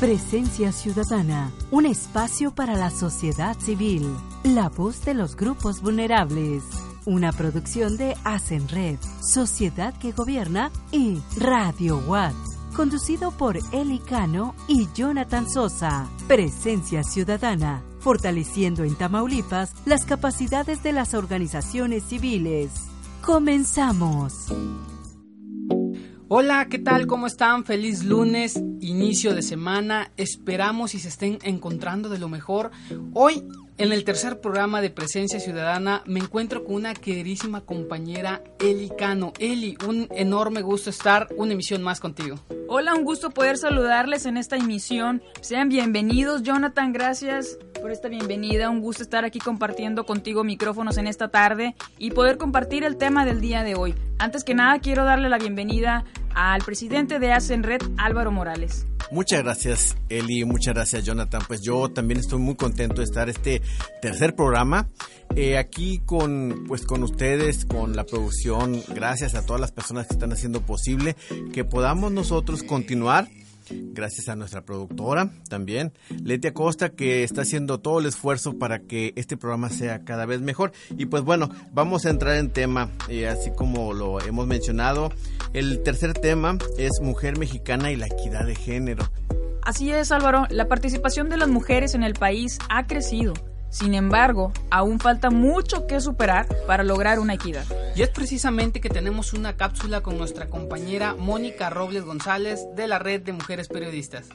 Presencia Ciudadana, un espacio para la sociedad civil, la voz de los grupos vulnerables. Una producción de Hacen Red, Sociedad que Gobierna y Radio Watt. Conducido por Eli Cano y Jonathan Sosa. Presencia Ciudadana, fortaleciendo en Tamaulipas las capacidades de las organizaciones civiles. Comenzamos. Hola, ¿qué tal? ¿Cómo están? Feliz lunes, inicio de semana. Esperamos y se estén encontrando de lo mejor. Hoy, en el tercer programa de Presencia Ciudadana, me encuentro con una queridísima compañera, Eli Cano. Eli, un enorme gusto estar una emisión más contigo. Hola, un gusto poder saludarles en esta emisión. Sean bienvenidos, Jonathan, gracias por esta bienvenida. Un gusto estar aquí compartiendo contigo micrófonos en esta tarde y poder compartir el tema del día de hoy. Antes que nada, quiero darle la bienvenida al presidente de Hacen Red, Álvaro Morales. Muchas gracias, Eli. Muchas gracias, Jonathan. Pues yo también estoy muy contento de estar este tercer programa eh, aquí con, pues, con ustedes, con la producción. Gracias a todas las personas que están haciendo posible que podamos nosotros continuar gracias a nuestra productora también, Leti Acosta, que está haciendo todo el esfuerzo para que este programa sea cada vez mejor. Y pues bueno, vamos a entrar en tema, eh, así como lo hemos mencionado. El tercer tema es mujer mexicana y la equidad de género. Así es, Álvaro, la participación de las mujeres en el país ha crecido. Sin embargo, aún falta mucho que superar para lograr una equidad. Y es precisamente que tenemos una cápsula con nuestra compañera Mónica Robles González de la Red de Mujeres Periodistas.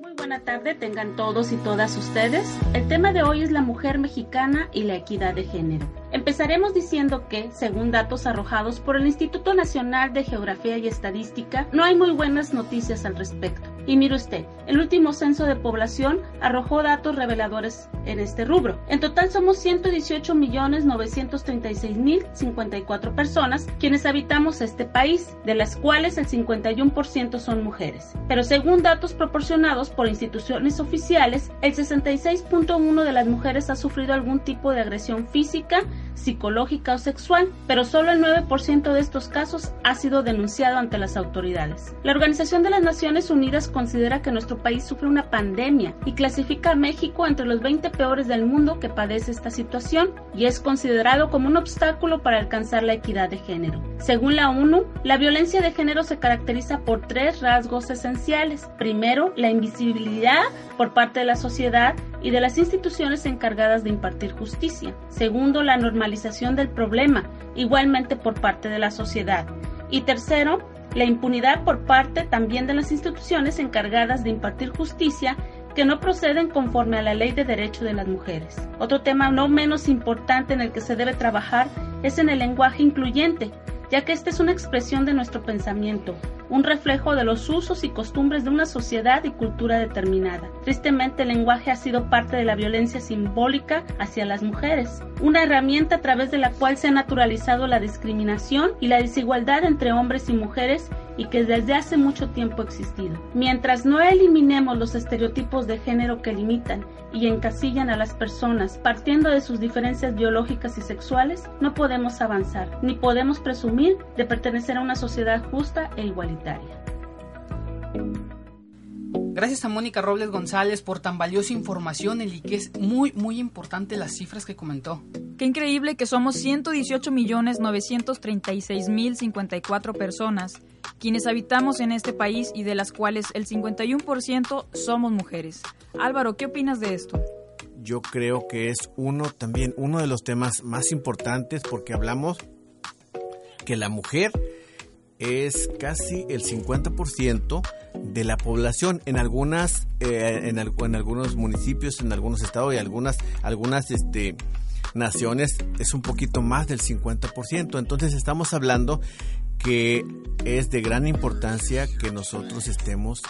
Muy buena tarde tengan todos y todas ustedes. El tema de hoy es la mujer mexicana y la equidad de género. Empezaremos diciendo que, según datos arrojados por el Instituto Nacional de Geografía y Estadística, no hay muy buenas noticias al respecto. Y mire usted, el último censo de población arrojó datos reveladores en este rubro. En total somos 118.936.054 personas quienes habitamos este país, de las cuales el 51% son mujeres. Pero según datos proporcionados por instituciones oficiales, el 66.1% de las mujeres ha sufrido algún tipo de agresión física, psicológica o sexual, pero solo el 9% de estos casos ha sido denunciado ante las autoridades. La Organización de las Naciones Unidas considera que nuestro país sufre una pandemia y clasifica a México entre los 20 peores del mundo que padece esta situación y es considerado como un obstáculo para alcanzar la equidad de género. Según la ONU, la violencia de género se caracteriza por tres rasgos esenciales. Primero, la invisibilidad por parte de la sociedad y de las instituciones encargadas de impartir justicia. Segundo, la normalización del problema, igualmente por parte de la sociedad. Y tercero, la impunidad por parte también de las instituciones encargadas de impartir justicia que no proceden conforme a la ley de derecho de las mujeres. Otro tema no menos importante en el que se debe trabajar es en el lenguaje incluyente, ya que esta es una expresión de nuestro pensamiento, un reflejo de los usos y costumbres de una sociedad y cultura determinada. Tristemente el lenguaje ha sido parte de la violencia simbólica hacia las mujeres, una herramienta a través de la cual se ha naturalizado la discriminación y la desigualdad entre hombres y mujeres y que desde hace mucho tiempo ha existido. Mientras no eliminemos los estereotipos de género que limitan y encasillan a las personas partiendo de sus diferencias biológicas y sexuales, no podemos avanzar, ni podemos presumir de pertenecer a una sociedad justa e igualitaria. Gracias a Mónica Robles González por tan valiosa información, y que es muy, muy importante las cifras que comentó. Qué increíble que somos 118.936.054 personas quienes habitamos en este país y de las cuales el 51% somos mujeres. Álvaro, ¿qué opinas de esto? Yo creo que es uno también uno de los temas más importantes porque hablamos que la mujer es casi el 50% de la población en algunas eh, en, algunos municipios en algunos estados y algunas algunas este naciones es un poquito más del 50% entonces estamos hablando que es de gran importancia que nosotros estemos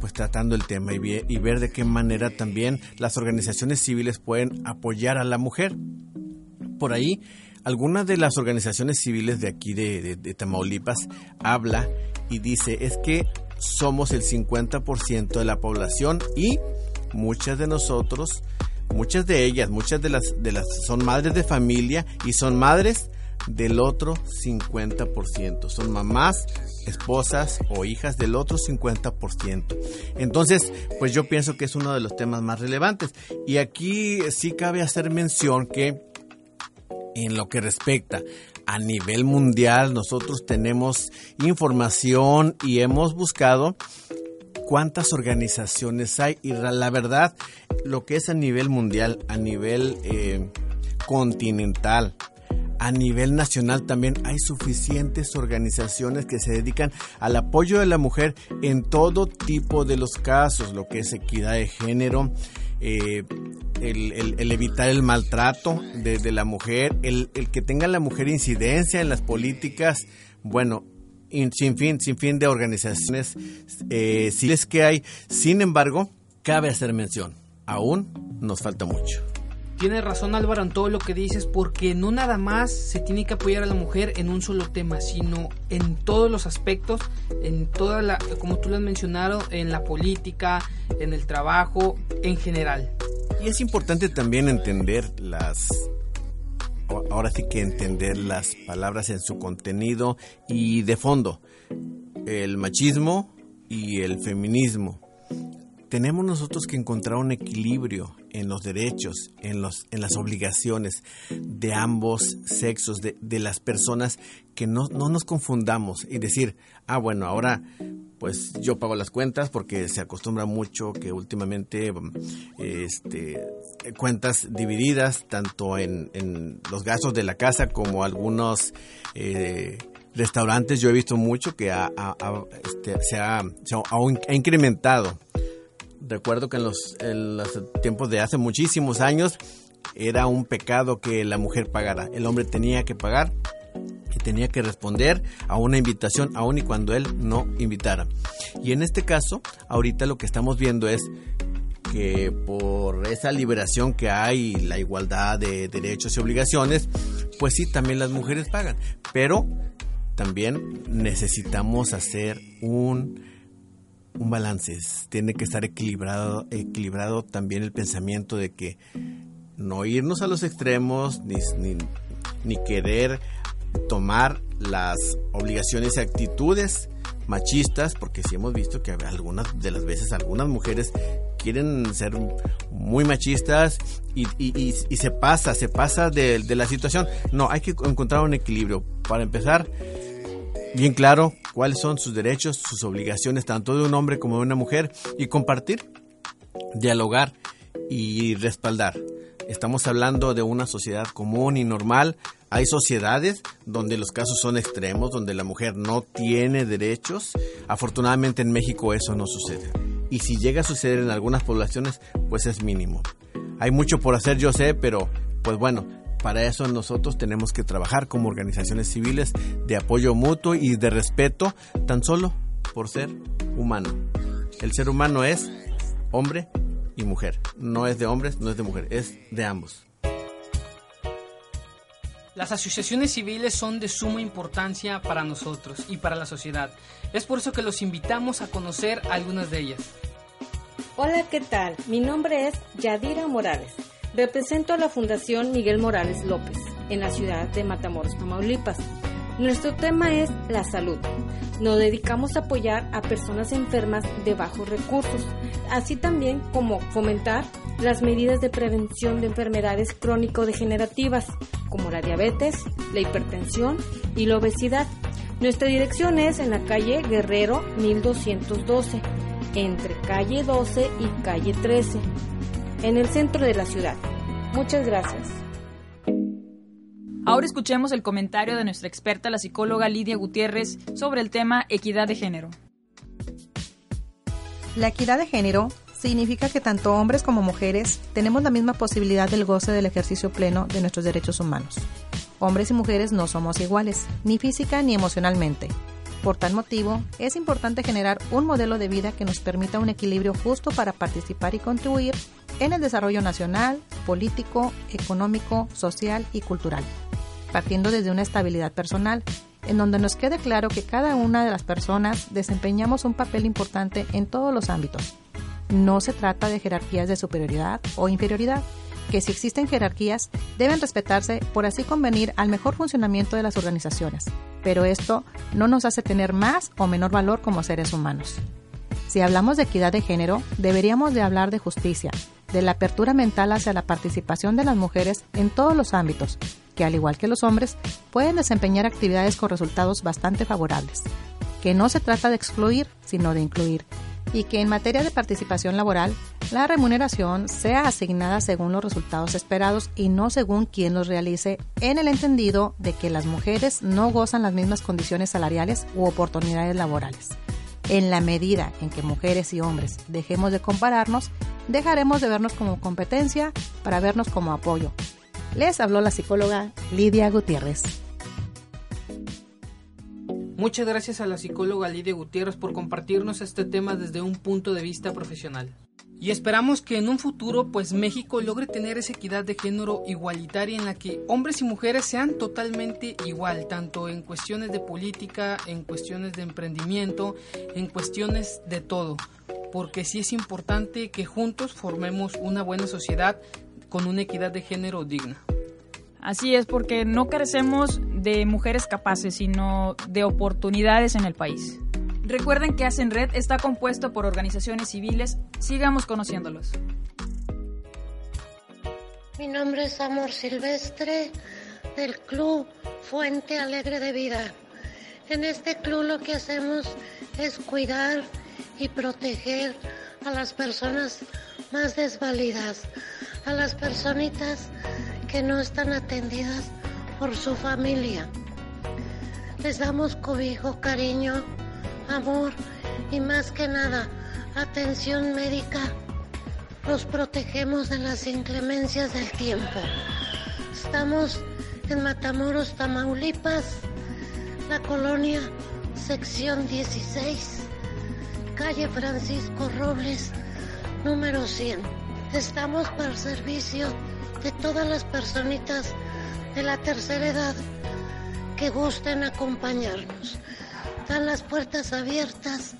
pues tratando el tema y, y, ver de qué manera también las organizaciones civiles pueden apoyar a la mujer. Por ahí, algunas de las organizaciones civiles de aquí de, de, Tamaulipas habla y dice es que somos el 50% de la población y muchas de nosotros, muchas de ellas, muchas de las, de las son madres de familia y son madres del otro 50%. Son mamás, esposas o hijas del otro 50%. Entonces, pues yo pienso que es uno de los temas más relevantes. Y aquí sí cabe hacer mención que en lo que respecta a nivel mundial, nosotros tenemos información y hemos buscado cuántas organizaciones hay. Y la verdad lo que es a nivel mundial, a nivel eh, continental, a nivel nacional también hay suficientes organizaciones que se dedican al apoyo de la mujer en todo tipo de los casos, lo que es equidad de género, eh, el, evitar el maltrato de, la mujer, el, que tenga la mujer incidencia en las políticas, bueno, sin fin, sin fin de organizaciones eh, civiles que hay. Sin embargo, cabe hacer mención, aún nos falta mucho. Tiene razón Álvaro en todo lo que dices, porque no nada más se tiene que apoyar a la mujer en un solo tema, sino en todos los aspectos, en toda la, como tú lo has mencionado, en la política, en el trabajo, en general. Y es importante también entender las, ahora sí que entender las palabras en su contenido y de fondo, el machismo y el feminismo tenemos nosotros que encontrar un equilibrio en los derechos, en, los, en las obligaciones de ambos sexos, de, de las personas, que no, no, nos confundamos y decir, ah, bueno, ahora pues yo pago las cuentas porque se acostumbra mucho que últimamente este, cuentas divididas tanto en, en los gastos de la casa como algunos... Eh, restaurantes. Yo he visto mucho que ha, este, se, ha, se ha incrementado recuerdo que en los, tiempos de hace muchísimos años era un pecado que la mujer pagara. El hombre tenía que pagar y tenía que responder a una invitación aun y cuando él no invitara. Y en este caso, ahorita lo que estamos viendo es que por esa liberación que hay, la igualdad de derechos y obligaciones, pues sí, también las mujeres pagan. Pero también necesitamos hacer un un balance, tiene que estar equilibrado, equilibrado también el pensamiento de que no irnos a los extremos ni, ni, querer tomar las obligaciones y actitudes machistas, porque sí hemos visto que algunas de las veces algunas mujeres quieren ser muy machistas y, y, se pasa, se pasa de, de, la situación. No, hay que encontrar un equilibrio. Para empezar, bien claro cuáles son sus derechos, sus obligaciones, tanto de un hombre como de una mujer, y compartir, dialogar y respaldar. Estamos hablando de una sociedad común y normal. Hay sociedades donde los casos son extremos, donde la mujer no tiene derechos. Afortunadamente en México eso no sucede. Y si llega a suceder en algunas poblaciones, pues es mínimo. Hay mucho por hacer, yo sé, pero pues bueno, para eso nosotros tenemos que trabajar como organizaciones civiles de apoyo mutuo y de respeto tan solo por ser humano. El ser humano es hombre y mujer. No es de hombres, no es de mujer, es de ambos. Las asociaciones civiles son de suma importancia para nosotros y para la sociedad. Es por eso que los invitamos a conocer algunas de ellas. Hola, ¿qué tal? Mi nombre es Yadira Morales. Represento a la Fundación Miguel Morales López en la ciudad de Matamoros, Tamaulipas. Nuestro tema es la salud. Nos dedicamos a apoyar a personas enfermas de bajos recursos, así también como fomentar las medidas de prevención de enfermedades crónico-degenerativas, como la diabetes, la hipertensión y la obesidad. Nuestra dirección es en la calle Guerrero 1212, entre calle 12 y calle 13 en el centro de la ciudad. Muchas gracias. Ahora escuchemos el comentario de nuestra experta, la psicóloga Lidia Gutiérrez, sobre el tema equidad de género. La equidad de género significa que tanto hombres como mujeres tenemos la misma posibilidad del goce del ejercicio pleno de nuestros derechos humanos. Hombres y mujeres no somos iguales, ni física ni emocionalmente. Por tal motivo, es importante generar un modelo de vida que nos permita un equilibrio justo para participar y contribuir en el desarrollo nacional, político, económico, social y cultural, partiendo desde una estabilidad personal, en donde nos quede claro que cada una de las personas desempeñamos un papel importante en todos los ámbitos. No se trata de jerarquías de superioridad o inferioridad, que si existen jerarquías deben respetarse por así convenir al mejor funcionamiento de las organizaciones, pero esto no nos hace tener más o menor valor como seres humanos. Si hablamos de equidad de género, deberíamos de hablar de justicia, de la apertura mental hacia la participación de las mujeres en todos los ámbitos, que al igual que los hombres, pueden desempeñar actividades con resultados bastante favorables. Que no se trata de excluir, sino de incluir, y que en materia de participación laboral, la remuneración sea asignada según los resultados esperados y no según quien los realice, en el entendido de que las mujeres no gozan las mismas condiciones salariales u oportunidades laborales. En la medida en que mujeres y hombres dejemos de compararnos, dejaremos de vernos como competencia para vernos como apoyo. Les habló la psicóloga Lidia Gutiérrez. Muchas gracias a la psicóloga Lidia Gutiérrez por compartirnos este tema desde un punto de vista profesional. Y esperamos que en un futuro pues México logre tener esa equidad de género igualitaria en la que hombres y mujeres sean totalmente igual, tanto en cuestiones de política, en cuestiones de emprendimiento, en cuestiones de todo, porque sí es importante que juntos formemos una buena sociedad con una equidad de género digna. Así es, porque no carecemos de mujeres capaces, sino de oportunidades en el país. Recuerden que Hacen Red está compuesto por organizaciones civiles. Sigamos conociéndolos. Mi nombre es Amor Silvestre del Club Fuente Alegre de Vida. En este club lo que hacemos es cuidar y proteger a las personas más desvalidas, a las personitas que no están atendidas por su familia. Les damos cobijo, cariño, amor y más que nada atención médica. Los protegemos de las inclemencias del tiempo. Estamos en Matamoros, Tamaulipas, la colonia sección 16, calle Francisco Robles, número 100. Estamos para servicio de todas las personitas de la tercera edad que gusten acompañarnos. Están las puertas abiertas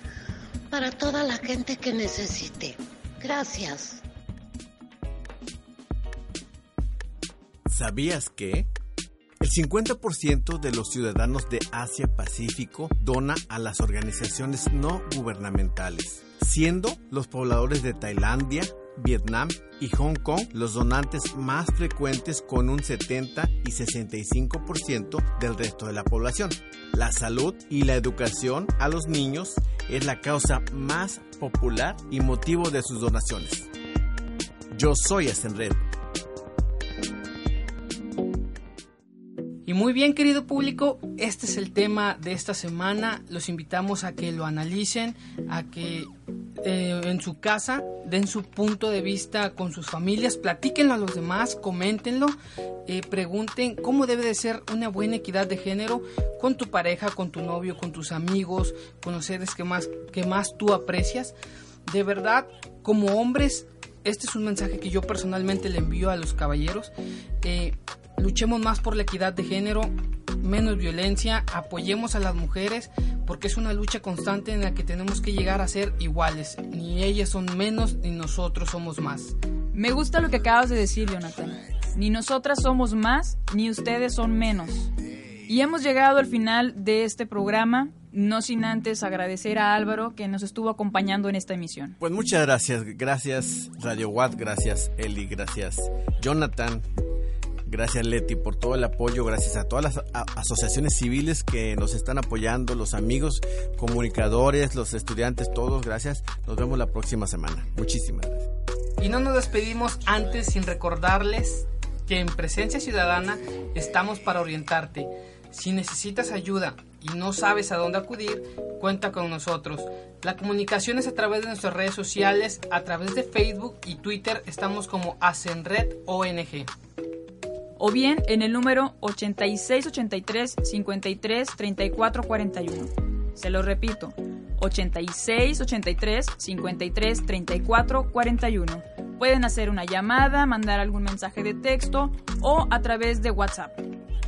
para toda la gente que necesite. Gracias. ¿Sabías que? El 50% de los ciudadanos de Asia-Pacífico dona a las organizaciones no gubernamentales, siendo los pobladores de Tailandia, Vietnam y Hong Kong los donantes más frecuentes con un 70 y 65% del resto de la población. La salud y la educación a los niños es la causa más popular y motivo de sus donaciones. Yo soy Asenred. Y muy bien, querido público, este es el tema de esta semana. Los invitamos a que lo analicen, a que eh, en su casa den su punto de vista con sus familias, platíquenlo a los demás, coméntenlo, eh, pregunten cómo debe de ser una buena equidad de género con tu pareja, con tu novio, con tus amigos, con los seres que más, que más tú aprecias. De verdad, como hombres, este es un mensaje que yo personalmente le envío a los caballeros. Eh, luchemos más por la equidad de género, menos violencia, apoyemos a las mujeres porque es una lucha constante en la que tenemos que llegar a ser iguales. Ni ellas son menos ni nosotros somos más. Me gusta lo que acabas de decir, Jonathan. Ni nosotras somos más, ni ustedes son menos. Y hemos llegado al final de este programa, no sin antes agradecer a Álvaro que nos estuvo acompañando en esta emisión. Pues muchas gracias, gracias Radio Watt, gracias Eli, gracias Jonathan, Gracias Leti por todo el apoyo, gracias a todas las asociaciones civiles que nos están apoyando, los amigos, comunicadores, los estudiantes, todos, gracias. Nos vemos la próxima semana. Muchísimas gracias. Y no nos despedimos antes sin recordarles que en Presencia Ciudadana estamos para orientarte. Si necesitas ayuda y no sabes a dónde acudir, cuenta con nosotros. La comunicación es a través de nuestras redes sociales, a través de Facebook y Twitter estamos como Asenred ONG. O bien en el número 8683 53 34 41. Se lo repito, 8683 53 34 41. Pueden hacer una llamada, mandar algún mensaje de texto o a través de WhatsApp.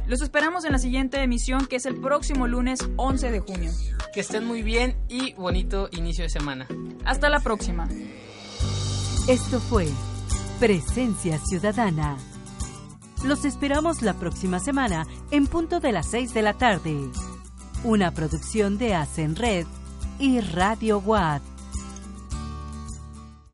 Los esperamos en la siguiente emisión que es el próximo lunes 11 de junio. Que estén muy bien y bonito inicio de semana. Hasta la próxima. Esto fue Presencia Ciudadana. Los esperamos la próxima semana en punto de las 6 de la tarde. Una producción de Hacen Red y Radio Watt.